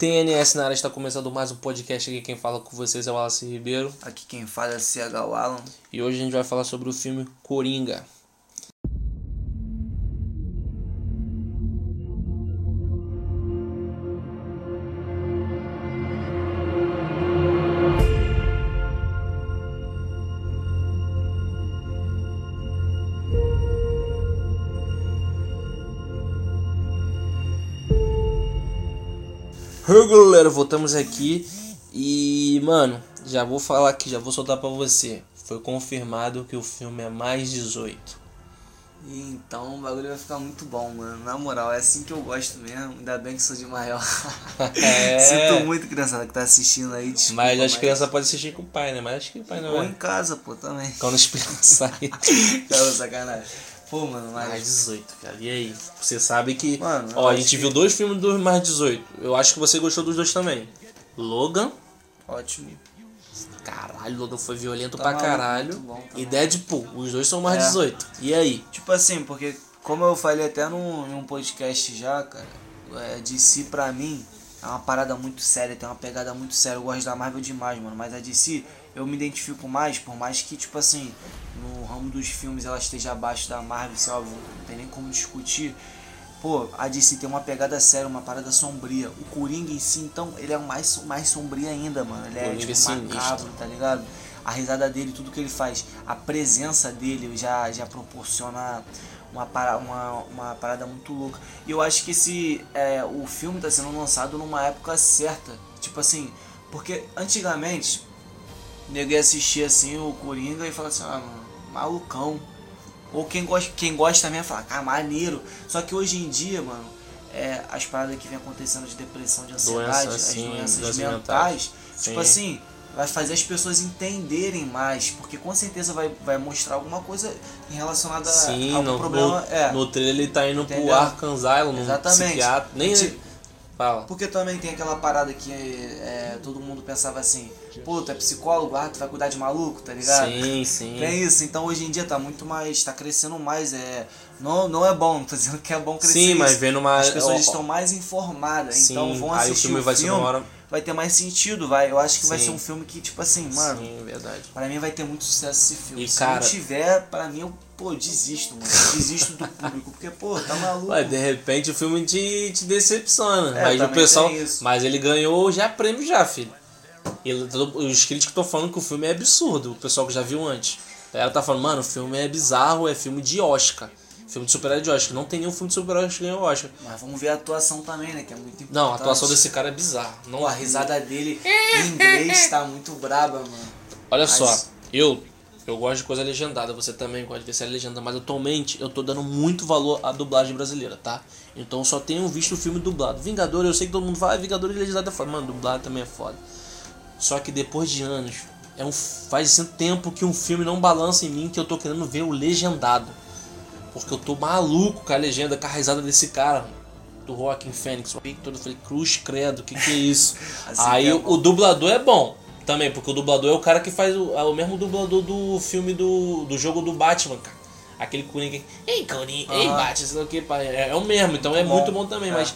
TNS na área está começando mais um podcast aqui. Quem fala com vocês é o Wallace Ribeiro. Aqui quem fala é CH Alan. E hoje a gente vai falar sobre o filme Coringa. Voltamos aqui e, mano, já vou falar aqui, já vou soltar pra você. Foi confirmado que o filme é mais 18. E então o bagulho vai ficar muito bom, mano. Na moral, é assim que eu gosto mesmo. Ainda bem que sou de maior. É. Sinto muito, criançada, que tá assistindo aí. Desculpa, Mas as crianças podem assistir com o pai, né? Mas acho que o pai não Ou é. em casa, pô, também. Quando os sair. Cara, sacanagem. Pô, mano, mas. Mais 18, cara. E aí? Você sabe que. Mano, ó, a gente que- viu dois filmes dos mais 18. Eu acho que você gostou dos dois também. Logan. Ótimo. Caralho, Logan foi violento Tá pra maluco, caralho. bom, tá e. Deadpool. Os dois são mais É. 18. E aí? Tipo assim, porque como eu falei até num, em um podcast já, cara, é, DC pra mim é uma parada muito séria, tem uma pegada muito séria. Eu gosto da Marvel demais, mano. Mas a DC eu me identifico mais, por mais que, tipo assim, ramo dos filmes ela esteja abaixo da Marvel, não tem nem como discutir. Pô, a DC tem uma pegada séria, uma parada sombria. O Coringa em si, então, ele é mais, mais sombrio ainda, mano. Ele é, tipo, é macabro, tá ligado? A risada dele, tudo que ele faz, a presença dele já, já proporciona uma, para, uma, uma parada muito louca. E eu acho que esse, é, o filme tá sendo lançado numa época certa. Tipo assim, porque antigamente, ninguém assistia assim o Coringa e falava assim, ah, mano, malucão. Ou quem gosta, quem gosta também fala, cara, maneiro. Só que hoje em dia, mano, é, as paradas que vem acontecendo de depressão, de ansiedade, Doença, as assim, doenças doenças mentais, mentais. tipo Sim. assim, vai fazer as pessoas entenderem mais, porque com certeza vai, vai mostrar alguma coisa em relacionada Sim, a algum no, problema. no, é, no trailer ele tá indo Entendeu? pro Asylum, num Exatamente. psiquiatra. Nem. Tipo, Fala. porque também tem aquela parada que é, todo mundo pensava assim, pô, tu é psicólogo, ah, tu vai cuidar de maluco, tá ligado? Sim, sim. Tem isso, então hoje em dia tá muito mais, tá crescendo mais, é, não, não é bom, não tô dizendo que é bom crescer Sim, mas vendo uma. As pessoas ó, estão mais informadas, sim, então vão aí o assistir filme o vai uma hora. vai ter mais sentido, vai, eu acho que vai Sim. ser um filme que, tipo assim, mano, Sim, verdade. Pra mim vai ter muito sucesso esse filme. E, Se cara- não tiver, pra mim eu, pô, desisto, mano. Desisto do público, porque, pô, tá maluco. Ué, de repente o filme te, te decepciona. É, mas o pessoal. Mas ele ganhou já prêmio já, filho. Ele, todo- os críticos estão falando que o filme é absurdo, o pessoal que já viu antes. Ela tá falando, mano, o filme é bizarro, é filme de Oscar. Filme de super-herói de Oscar. Não tem nenhum filme de super-herói que ganhou Oscar. Mas vamos ver a atuação também, né? Que é muito importante. Não, a atuação desse cara é bizarra. Não, Pô, a risada dele em inglês tá muito braba, mano. Olha Mas- só, eu eu gosto de coisa legendada, você também gosta de ver série legendada, mas atualmente eu tô dando muito valor à dublagem brasileira, tá? Então eu só tenho visto o filme dublado. Vingador, eu sei que todo mundo fala, ah, Vingador legendado é foda. Mano, dublado também é foda. Só que depois de anos, é um, faz assim, tempo que um filme não balança em mim que eu tô querendo ver o legendado. Porque eu tô maluco com a legenda, com a risada desse cara, do Rockin' Fênix. Todo eu falei, cruz credo, que que é isso? Assim Aí é o, dublador é bom também, porque o dublador é o cara que faz o, é o mesmo dublador do filme do, do jogo do Batman, cara. Aquele Coringa, ei Coringa, ei. Batman, sei lá o que, é, é o mesmo, então é Bom, muito bom também, é. mas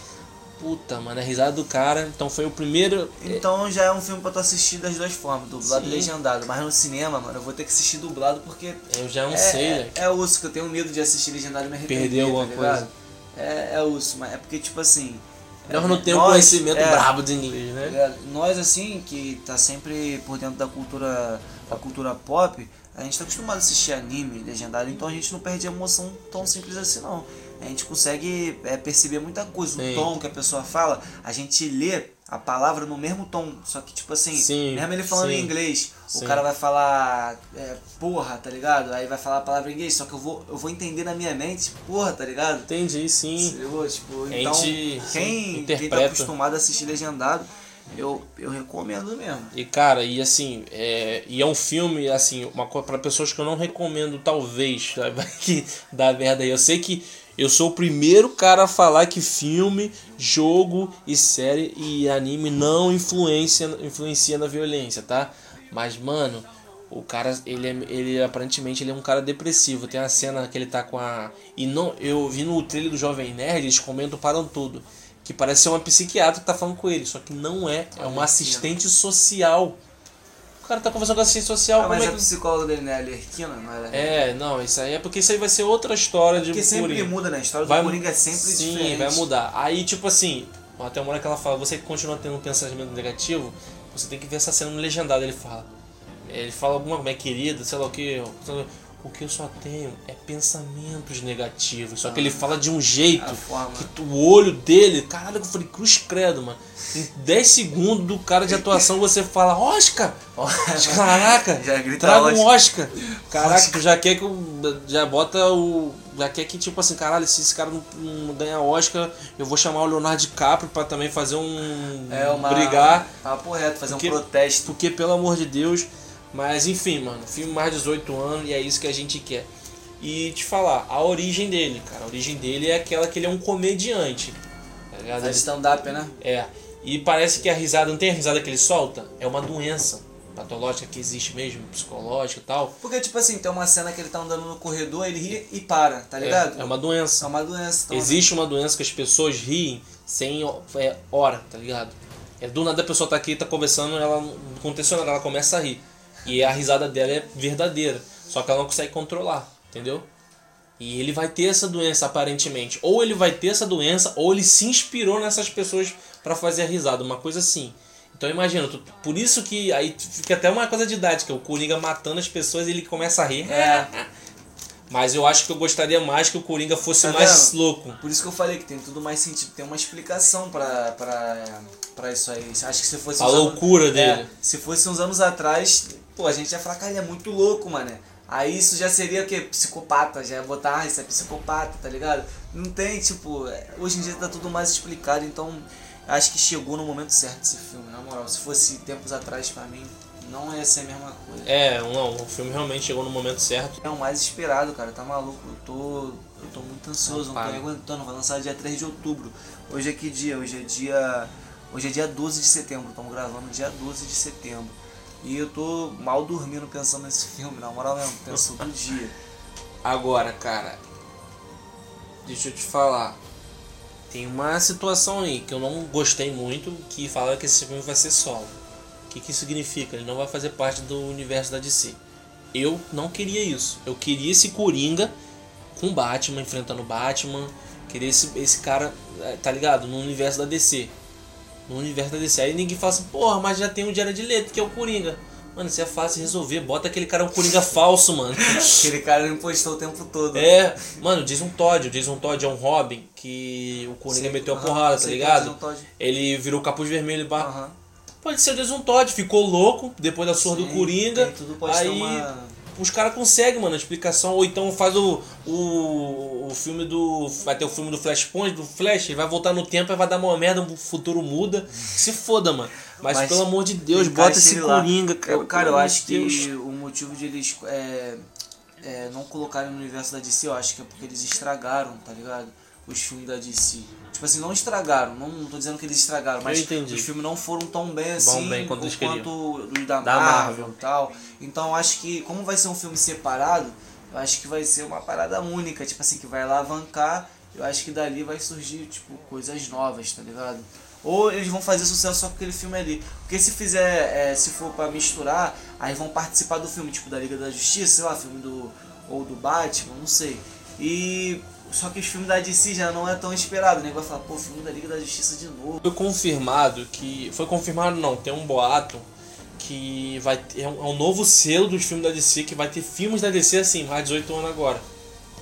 puta, mano, a risada do cara, então foi o primeiro Então já é um filme pra tu assistir das duas formas, dublado Sim. e legendado. Mas no cinema, mano, eu vou ter que assistir dublado porque. eu já não é, sei, é, né? é osso que eu tenho medo de assistir legendado e me arrepender. Perder alguma tá coisa. É, é osso, mas é porque, tipo assim. Nós é, não temos nós- conhecimento é, brabo de inglês, né? É, Nós, assim, que tá sempre por dentro da cultura, da cultura pop, a gente tá acostumado a assistir anime legendado, então a gente não perde a emoção tão simples assim, não. A gente consegue é, perceber muita coisa. Sim. O tom que a pessoa fala, a gente lê a palavra no mesmo tom. Só que, tipo assim, Sim, mesmo ele falando sim. em inglês, Sim. o cara vai falar é, porra, tá ligado? Aí vai falar a palavra em inglês, só que eu vou, eu vou entender na minha mente, porra, tá ligado? Entendi, sim. Eu, tipo, então, gente, quem, quem tá acostumado a assistir legendado, eu, eu recomendo mesmo. E cara, e assim, é, e é um filme, assim, uma coisa para pessoas que eu não recomendo, talvez, sabe? que dá merda aí. Eu sei que eu sou o primeiro cara a falar que filme, jogo e série e anime não influencia, influencia na violência, tá? Mas, mano, o cara, ele, é, ele aparentemente ele é um cara depressivo. Tem a cena que ele tá com a. E não, eu vi no trailer do Jovem Nerd, eles comentam param tudo. que parece ser uma psiquiatra que tá falando com ele, só que não é, é uma assistente social. O cara tá conversando com a assistente social, Ah, como mas é a que... psicóloga dele é a Alerquina? Não era? É, não, isso aí é porque isso aí vai ser outra história de Porque sempre Coringa. muda, né? A história Vai do mu- Coringa é sempre Sim, diferente. vai mudar. Aí, tipo assim, até uma hora que ela fala, você que continua tendo um pensamento negativo, você tem que ver essa cena no legendado. Ele fala. Ele fala alguma coisa, querida, sei lá o que. O que eu só tenho é pensamentos negativos. Só que ele fala de um jeito que tu- o olho dele. Caralho, eu falei, cruz credo, mano. Em 10 segundos do cara de atuação você fala, Oscar! Caraca! Já grita traga um Oscar. Oscar! Caraca, tu já quer que o. Já bota o. Já quer que, tipo assim, caralho, se esse cara não, não ganhar Oscar, eu vou chamar o Leonardo DiCaprio pra também fazer um. É uma. brigar. Papo reto, fazer Porque- um protesto. Porque, pelo amor de Deus. Mas enfim, mano, filme mais de 18 anos e é isso que a gente quer. E te falar, a origem dele, cara, a origem dele é aquela que ele é um comediante. Tá ligado? Ele- stand-up, né? é. E parece que a risada, não tem a risada que ele solta? É uma doença patológica que existe mesmo, psicológica e tal. Porque, tipo assim, tem uma cena que ele tá andando no corredor, ele ri e para, tá ligado? É, é uma doença. É uma doença. Então, Existe uma doença que as pessoas riem sem é, hora, tá ligado? É do nada a pessoa tá aqui, tá conversando, ela não aconteceu nada, ela começa a rir. E a risada dela é verdadeira. Só que ela não consegue controlar, entendeu? E ele vai ter essa doença aparentemente. Ou ele vai ter essa doença, ou ele se inspirou nessas pessoas pra fazer a risada, uma coisa assim. Então imagina, tu- por isso que aí fica até uma coisa didática, o Coringa matando as pessoas e ele começa a rir. É. Mas eu acho que eu gostaria mais que o Coringa fosse Tá mais vendo? louco. Por isso que eu falei que tem tudo mais sentido, tem uma explicação pra, pra, pra isso aí. Acho que se fosse A uns anos- loucura É, dele. se fosse uns anos atrás, pô, a gente ia falar, cara, ele é muito louco, mano. Aí isso já seria o quê? Psicopata, já ia botar, ah, isso é psicopata, tá ligado? Não tem, tipo, é, hoje em dia tá tudo mais explicado, então acho que chegou no momento certo esse filme, na moral. Se fosse tempos atrás pra mim, não ia ser a mesma coisa. É, não, o filme realmente chegou no momento certo. É o mais esperado, cara, tá maluco? Eu tô, eu tô muito ansioso, Não não, tô para. aguentando. Vai lançar dia 3 de outubro. Hoje é que dia? Hoje é dia. Hoje é dia 12 de setembro, estamos gravando dia 12 de setembro. E eu tô mal dormindo pensando nesse filme, na moral mesmo, penso todo dia. Agora, cara, deixa eu te falar. Tem uma situação aí que eu não gostei muito, que fala que esse filme vai ser solo. O que, que isso significa? Ele não vai fazer parte do universo da DC. Eu não queria isso. Eu queria esse Coringa com Batman, enfrentando o Batman. Queria esse, esse cara, eh, tá ligado? No universo da DC. No universo da DC. Aí ninguém fala assim, porra, mas já tem o Jared Leto, que é o Coringa. Mano, isso é fácil de resolver. Bota aquele cara um Coringa falso, mano. Aquele cara me postou o tempo todo. É, mano, o Jason Todd. O Jason Todd é um Robin que o Coringa Sei- meteu a porrada, tá ligado? Ele virou capuz vermelho e. Aham. Pode ser o Jason Todd, ficou louco depois da surra do Sim, Coringa. pode ter aí uma- os caras conseguem, mano, a explicação. Ou então faz o, o, o filme do. Vai ter o filme do Flashpoint, do Flash, ele vai voltar no tempo e vai dar uma merda, o futuro muda. Se foda, mano. Mas, Mas pelo amor de Deus, bota esse. Coringa, cara. Eu, cara, eu acho de Deus. que o motivo de eles é, é, não colocarem no universo da DC, eu acho que é porque eles estragaram, tá ligado? Os filmes da DC. Tipo assim, não estragaram, não, não tô dizendo que eles estragaram, mas os filmes não foram tão bem assim bem quanto eles quanto os da, Da Marvel e tal. Então eu acho que, como vai ser um filme separado, eu acho que vai ser uma parada única, tipo assim, que vai alavancar, eu acho que dali vai surgir, tipo, coisas novas, tá ligado? Ou eles vão fazer sucesso só com aquele filme ali. Porque se fizer, é, se for pra misturar, aí vão participar do filme, tipo da Liga da Justiça, sei lá, filme do. ou do Batman, não sei. E. Só que os filmes da DC já não é tão esperado, né? Vai falar, pô, filme da Liga da Justiça de novo. Foi confirmado que. Foi confirmado não, tem um boato que vai ter. É um, é um novo selo dos filmes da DC que vai ter filmes da DC assim, mais de 18 anos agora.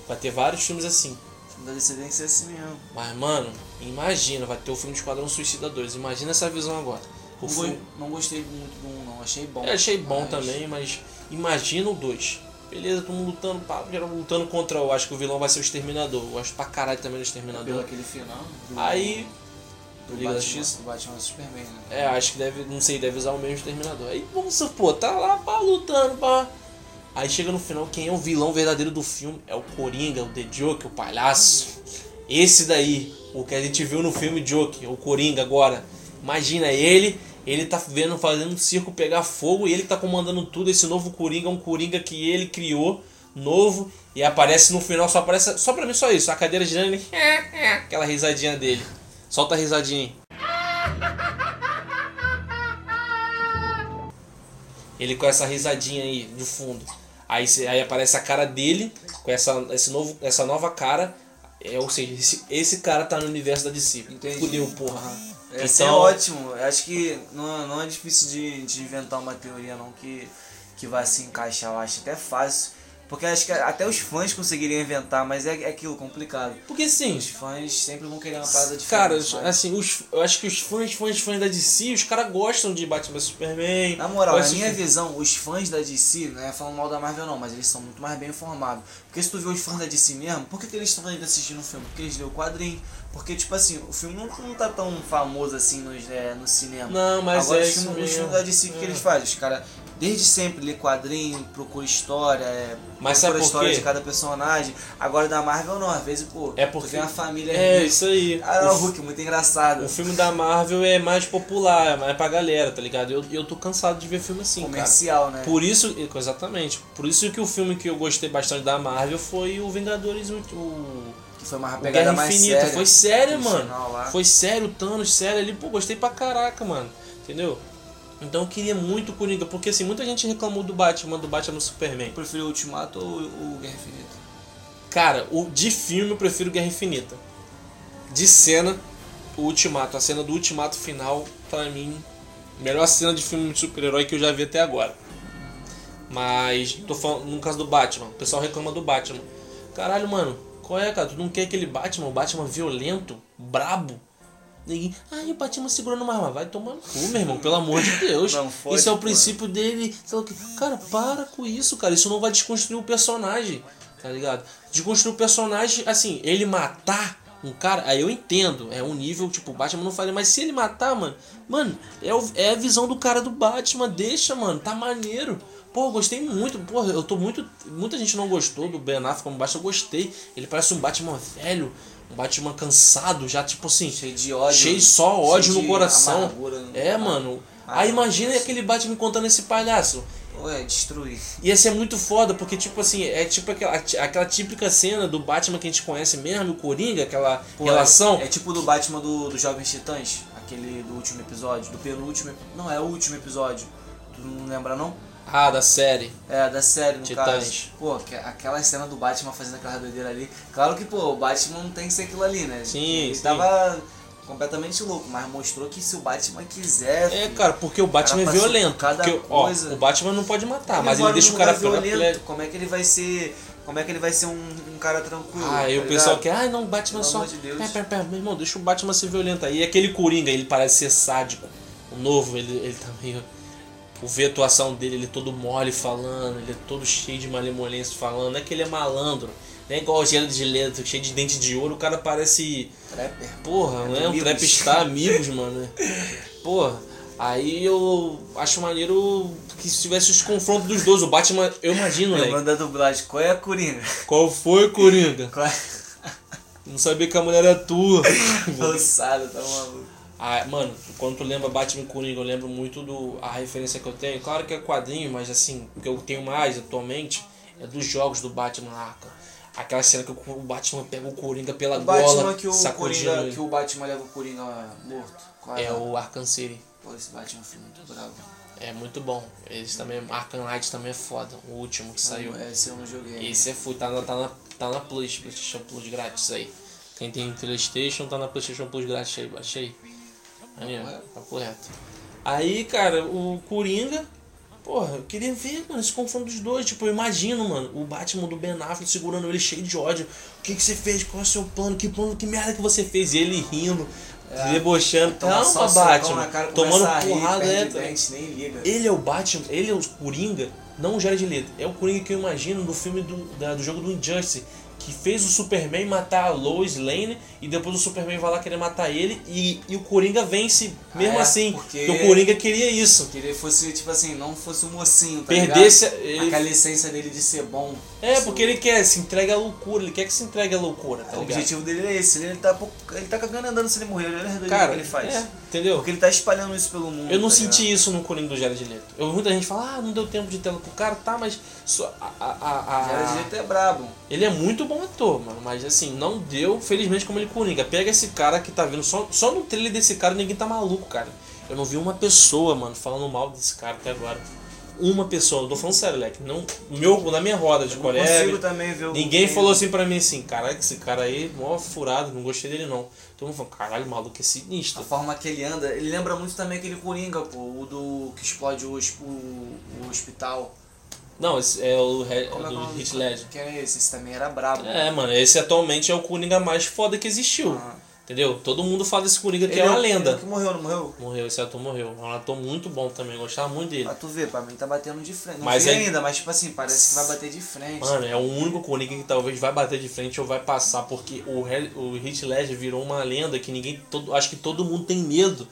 Vai ter vários filmes assim. O filme da DC tem que ser assim mesmo. Mas, mano, imagina, vai ter o filme de Esquadrão Suicida 2. Imagina essa visão agora. O Não, filme, não gostei muito do 1, não. Achei bom. eu achei bom mas- também, mas imagina o 2. Beleza, todo mundo lutando, pá, geral lutando contra. Eu acho que o vilão vai ser o Exterminador. Eu acho pra caralho também o Pelo Exterminador. aquele final. Do, Aí, do Liga da Batman, Justiça. do Batman Superman, né? É, acho que deve, não sei, deve usar o mesmo exterminador. Aí, vamos supor, tá lá, pá, lutando, pá. Aí chega no final, quem é o vilão verdadeiro do filme? É o Coringa, o The Joker, o palhaço. Esse daí, o que a gente viu no filme Joker, o Coringa agora. Imagina ele, ele tá vendo, fazendo um circo pegar fogo e ele tá comandando tudo. Esse novo Coringa é um Coringa que ele criou, novo, e aparece no final, só aparece, só pra mim só isso, a cadeira girando ele, aquela risadinha dele. Solta a risadinha aí. Ele com essa risadinha aí de fundo. Aí, aí aparece a cara dele com essa, esse novo, essa nova cara. É, ou seja, esse, esse cara tá no universo da DC. Entendi. Fudeu, porra. Esse é ótimo. Acho que não, não é difícil de, de inventar uma teoria não que, que vai se encaixar. Eu acho até fácil. Porque acho que até os fãs conseguiriam inventar, mas é, é aquilo complicado. Porque sim, Os fãs sempre vão querer uma parada diferente. cara, assim, os, eu acho que os fãs, fãs, fãs da DC, os caras gostam de Batman Superman. Na moral, na minha visão, os fãs da DC, não é falando mal da Marvel não, mas eles são muito mais bem informados. Porque se tu vê os fãs da DC mesmo, por que, que eles estão ainda assistindo o filme? Porque eles lêem o quadrinho. Porque, tipo assim, o filme não, não tá tão famoso assim nos, é, no cinema. Não, mas Agora, é os filmes, os filmes da DC, o que É. eles fazem? Os caras, desde sempre, lê quadrinho, procura história, é, Mas procura sabe a história de cada personagem. Agora, da Marvel não, às vezes, pô, É porque- vê uma família... É, isso aí. Ah, O o Hulk, muito engraçado. O filme da Marvel é mais popular, é mais pra galera, tá ligado? Eu, eu tô cansado de ver filme assim, cara. Comercial, né? Por isso, exatamente, por isso que o filme que eu gostei bastante da Marvel foi o Vingadores, o, Que foi uma pegada Guerra mais Infinita. séria. Foi sério, no mano. lá. Foi sério, o Thanos, sério ali, pô, gostei pra caraca, mano. Entendeu? Então eu queria muito o Coringa, porque assim, muita gente reclamou do Batman, do Batman no Superman. Preferiu o Ultimato ou o Guerra Infinita? Cara, o, de filme eu prefiro Guerra Infinita. De cena, o Ultimato. A cena do Ultimato final, pra mim, melhor cena de filme de super-herói que eu já vi até agora. Mas, tô falando no caso do Batman. O pessoal reclama do Batman. Caralho, mano, qual é, cara? Tu não quer aquele Batman? O Batman violento, brabo? Ninguém, ai, o Batman segurando uma arma. Vai tomar no cu, meu irmão, pelo amor de Deus. Não fode, isso é o princípio dele. sei lá o quê. Cara, para com isso, cara. Isso não vai desconstruir o personagem, tá ligado? Desconstruir o personagem, assim, ele matar um cara, aí eu entendo. É um nível, tipo, o Batman não faria. Mas se ele matar, mano, mano, é, o- é a visão do cara do Batman. Deixa, mano, tá maneiro. Pô, gostei muito. Pô, eu tô muito. Muita gente não gostou do Ben Affleck como Batman. Eu gostei. Ele parece um Batman velho. Batman cansado, já tipo assim. Cheio de ódio. Cheio só ódio cheio no coração. amargura no- É, mano. Ah, Aí imagina aquele Batman contando esse palhaço. Ué, destruir. Ia ser muito foda, porque, tipo assim, é tipo aquela, aquela típica cena do Batman que a gente conhece mesmo, o Coringa, aquela Pô, relação. É, é tipo do Batman do, do Jovens Titãs, aquele do último episódio, do penúltimo. Não, é o último episódio. Tu não lembra não? Ah, da série. É, da série, no Titãs. caso. Pô, que- aquela cena do Batman fazendo aquela doideira ali. Claro que, pô, o Batman não tem que ser aquilo ali, né? Sim, Ele sim. tava completamente louco, mas mostrou que se o Batman quiser. É, cara, porque o Batman é violento. cada Porque, ó, coisa. o Batman não pode matar, ele mas ele deixa o cara violento, Como é que ele vai ser. Como é que ele vai ser um, um cara tranquilo? Ah, e tá o pessoal quer, ah, não, o Batman Pelo só. amor de Deus. Pera, pera, pera, meu irmão, deixa o Batman ser violento aí. E aquele Coringa, ele parece ser sádico. O novo, ele, ele tá meio. O ver a atuação dele, ele é todo mole falando, ele é todo cheio de malemolência falando. Não é que ele é malandro. Não é igual o Gerard de Leto, cheio de dente de ouro, o cara parece. Trapper. Porra, não é um Amigos. trapstar, amigos, mano. Porra. Aí eu acho maneiro que se tivesse os confrontos dos dois. O Batman, eu imagino, moleque. Lembrando da dublagem, qual é a Coringa? Qual foi, Coringa? Qual é? Não sabia que a mulher era tua. Lançada, tá maluco. Ah, mano, quando tu lembra Batman e Coringa, eu lembro muito do a referência que eu tenho. Claro que é quadrinho, mas assim, o que eu tenho mais atualmente é dos jogos do Batman Arkham. Aquela cena que o Batman pega o Coringa pela O Batman gola, que o Coringa, ele. que o Batman leva o Coringa morto. Qual É o Arkham City. Pô, esse Batman foi muito bravo. É muito bom. Esse também, Arkham Knight também é foda. O último que saiu. É, Esse eu não joguei. Esse é full, tá na, tá na, tá na Plus, PlayStation Plus grátis aí. Quem tem PlayStation tá na PlayStation Plus grátis aí, baixei. Correto. tá correto. Aí, cara, o Coringa, porra, eu queria ver, mano, esse confronto dos dois. Tipo, eu imagino, mano, o Batman do Ben Affleck segurando ele cheio de ódio. O que, que você fez? Qual é o seu plano? Que plano, que merda que você fez? E ele rindo, É. debochando. Calma, Batman. cara, tomando rir, porrada, é. perde dente, nem liga. Ele é o Batman, ele é o Coringa, não o Jared Leto. É o Coringa que eu imagino do filme do, da- do jogo do Injustice, que fez o Superman matar a Lois Lane e depois o Superman vai lá querer matar ele e, e o Coringa vence mesmo Ah, é, assim. porque- Porque o Coringa queria isso. Que ele fosse, tipo assim, não fosse um mocinho, tá Perdesse. ligado? Ele, Aquela licença dele de ser bom. é, porque ele quer, se entrega à loucura, ele quer que se entregue à loucura, tá O ligado? objetivo dele é esse, ele tá, ele tá cagando andando se ele morrer, ele é Cara, que ele faz. é, entendeu? Porque ele tá espalhando isso pelo mundo. Eu não tá senti ligado? isso no Coringa do Jared Leto. Eu, muita gente fala, ah, não deu tempo de tela pro cara, tá, mas só, a, a, a, a- Jared Leto é brabo. ele é muito bom ator, mano. Mas assim, não deu, felizmente, como ele coringa. Pega esse cara que tá vindo. Só, só no trailer desse cara ninguém tá maluco, cara. Eu não vi uma pessoa, mano, falando mal desse cara até agora. Uma pessoa, eu tô falando sério, Leque. Não, meu, na minha roda de colega. também ver Ninguém falou assim pra mim assim, caralho, esse cara aí, mó furado, não gostei dele não. Todo mundo falou, caralho, o maluco é A sinistro. forma que ele anda, ele lembra muito também aquele Coringa, pô, o do que explode o, o, o hospital. Não, esse é o é é o do? Hit Ledger. Que é esse? Esse também era brabo. É, mano, esse atualmente é o Coringa mais foda que existiu. Ah. Entendeu? Todo mundo fala desse Coringa que Ele é uma o- lenda. ele que morreu, não morreu? Morreu, esse ator morreu. É um ator muito bom também, gostava muito dele. Pra tu ver, pra mim tá batendo de frente. Não Mas vi é- ainda, mas tipo assim, parece que vai bater de frente. Mano, é o único Coringa que talvez vai bater de frente ou vai passar, porque o, o Heath Ledger virou uma lenda que ninguém, todo, acho que todo mundo tem medo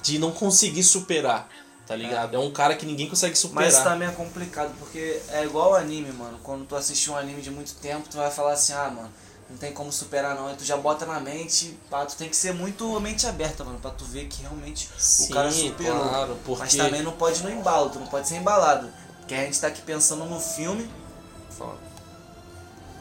de não conseguir superar, tá ligado? É, um cara que ninguém consegue superar. Mas também é complicado, porque é igual anime, mano. Quando tu assistir um anime de muito tempo, tu vai falar assim, ah, mano, não tem como superar não. Aí tu já bota na mente, pá, tu tem que ser muito mente aberta, mano, pra tu ver que realmente Sim, o cara superou. claro, porque... Mas também não pode ir no embalo, tu não pode ser embalado. Porque a gente tá aqui pensando no filme, Fala.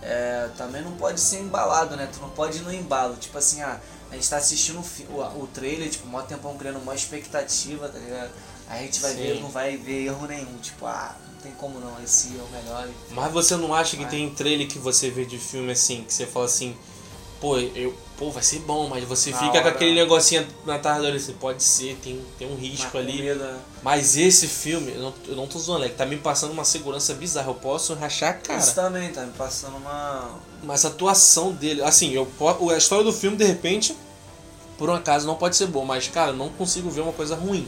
é, também não pode ser embalado, né? Tu não pode ir no embalo. Tipo assim, ah, a gente tá assistindo o, o, o trailer, tipo, mó tempão criando uma expectativa, tá ligado? Aí a gente vai Sim. ver, não vai ver erro nenhum. Tipo, ah, não tem como não, esse é o melhor. Mas você não acha que Vai. tem trailer que você vê de filme assim, que você fala assim, pô, eu, pô, vai ser bom, mas você Na fica com hora. aquele negocinho na tarde assim, pode ser, tem, tem um risco Mas com ali. né? Mas esse filme, eu não, eu não tô zoando, é que tá me passando uma segurança bizarra. Eu posso rachar a cara. Isso também tá me passando uma. Mas a atuação dele, assim, eu, a história do filme, de repente, por um acaso não pode ser boa, mas, cara, eu não consigo ver uma coisa ruim.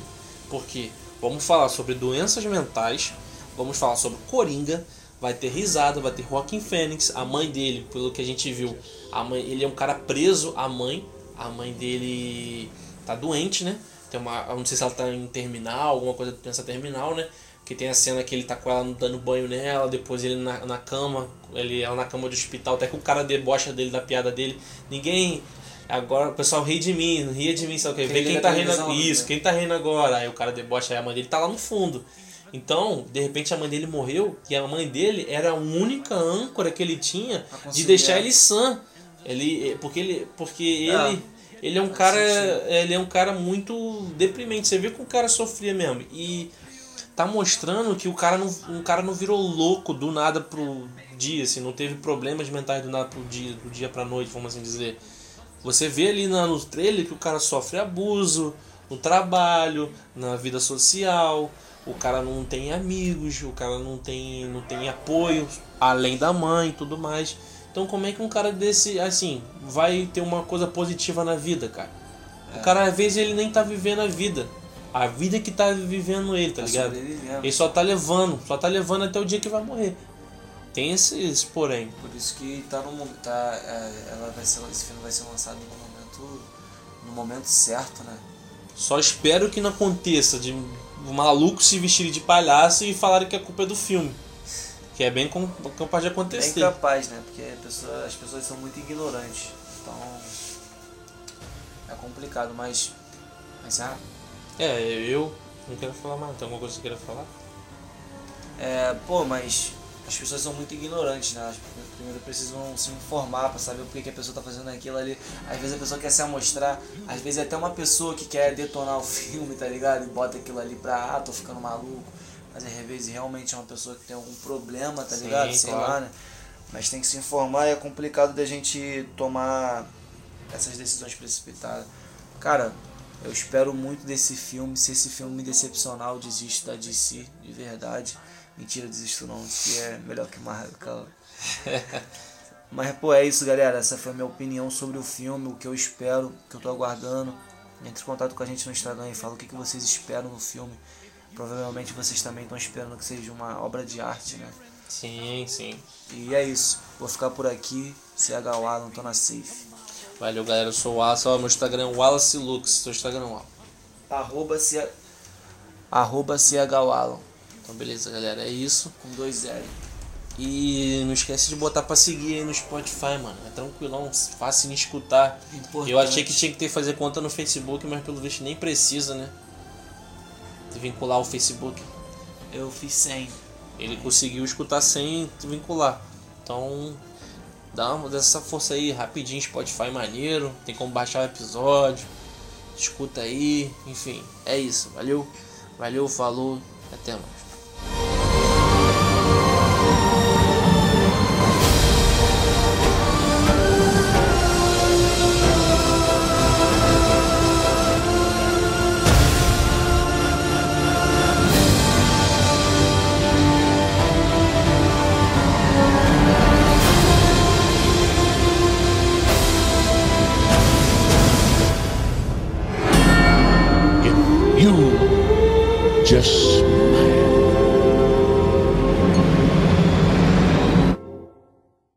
Porque vamos falar sobre doenças mentais, vamos falar sobre Coringa, vai ter risada, vai ter Joaquin Phoenix, a mãe dele, pelo que a gente viu, a mãe, ele é um cara preso, a mãe, a mãe dele tá doente, né? Tem uma, não sei se ela tá em terminal, alguma coisa de doença terminal, né? Que tem a cena que ele tá com ela dando banho nela, depois ele na, na cama, ele ela na cama do hospital, até que o cara debocha dele da piada dele. Ninguém. Agora o pessoal ri de mim, ria de mim, sabe o que? Vê quem tá rindo televisão, Isso, né? quem tá rindo agora. Aí o cara debocha, aí a mãe dele tá lá no fundo. Então, de repente a mãe dele morreu e a mãe dele era a única âncora que ele tinha de deixar ele sã. Ele, porque ele, porque É, ele, ele é um cara, sentido. ele é um cara muito deprimente. Você vê que o cara sofria mesmo e tá mostrando que o cara não, um cara não virou louco do nada pro dia, assim, não teve problemas mentais do nada pro dia, do dia pra noite, vamos assim dizer. Você vê ali na, no trailer que o cara sofre abuso no trabalho, na vida social, o cara não tem amigos, o cara não tem, não tem apoio, além da mãe e tudo mais. Então como é que um cara desse, assim, vai ter uma coisa positiva na vida, cara? O cara às vezes ele nem tá vivendo a vida. A vida que tá vivendo ele, tá Tá ligado? Ele só tá levando, só tá levando até o dia que vai morrer. Tem esses porém. Por isso que tá no momento. Tá, é, ela vai ser, esse filme vai ser lançado no momento. No momento certo, né? Só espero que não aconteça de um maluco se vestir de palhaço e falarem que a culpa é do filme. Que é bem com- capaz de acontecer. incapaz, né? Porque pessoa- as pessoas são muito ignorantes. Então. É complicado, mas. Mas ah, É, eu não quero falar mais. Tem alguma coisa que você queira falar? É, pô, mas as pessoas são muito ignorantes, né? Elas primeiro precisam se informar pra saber o que, que a pessoa tá fazendo aquilo ali. Às vezes a pessoa quer se amostrar, às vezes é até uma pessoa que quer detonar o filme, tá ligado? E bota aquilo ali pra, ah, tô ficando maluco. Mas às vezes realmente é uma pessoa que tem algum problema, tá Sim, ligado? Sei claro. lá, né? Mas tem que se informar e é complicado da gente tomar essas decisões precipitadas. Cara, eu espero muito desse filme. Se esse filme me decepcionar, eu desisto da DC, de verdade. Mentira, desisto não, que é melhor que Marvel, cara. Mas, pô, é isso, galera. Essa foi a minha opinião sobre o filme, o que eu espero, o que eu tô aguardando. Entre em contato com a gente no Instagram e fala o que, que vocês esperam no filme. Provavelmente vocês também estão esperando que seja uma obra de arte, né? Sim, sim. E é isso. Vou ficar por aqui. CH Alan, tô na safe. Valeu, galera. Eu sou o Wallace. Ó, meu Instagram é Wallace Lux. Seu Instagram, ó. Arroba, C... Arroba CH Alan, Então, beleza, galera. É isso. com dois L. E não esquece de botar pra seguir aí no Spotify, mano. É tranquilão, fácil de escutar. Importante. Eu achei que tinha que ter que fazer conta no Facebook, mas pelo visto nem precisa, né? De vincular o Facebook. Eu fiz 100. Ele conseguiu escutar sem vincular. Então, Dá uma dessa força aí rapidinho, Spotify maneiro, tem como baixar o episódio, escuta aí, enfim, é isso, valeu, valeu, falou, até mais. Yes.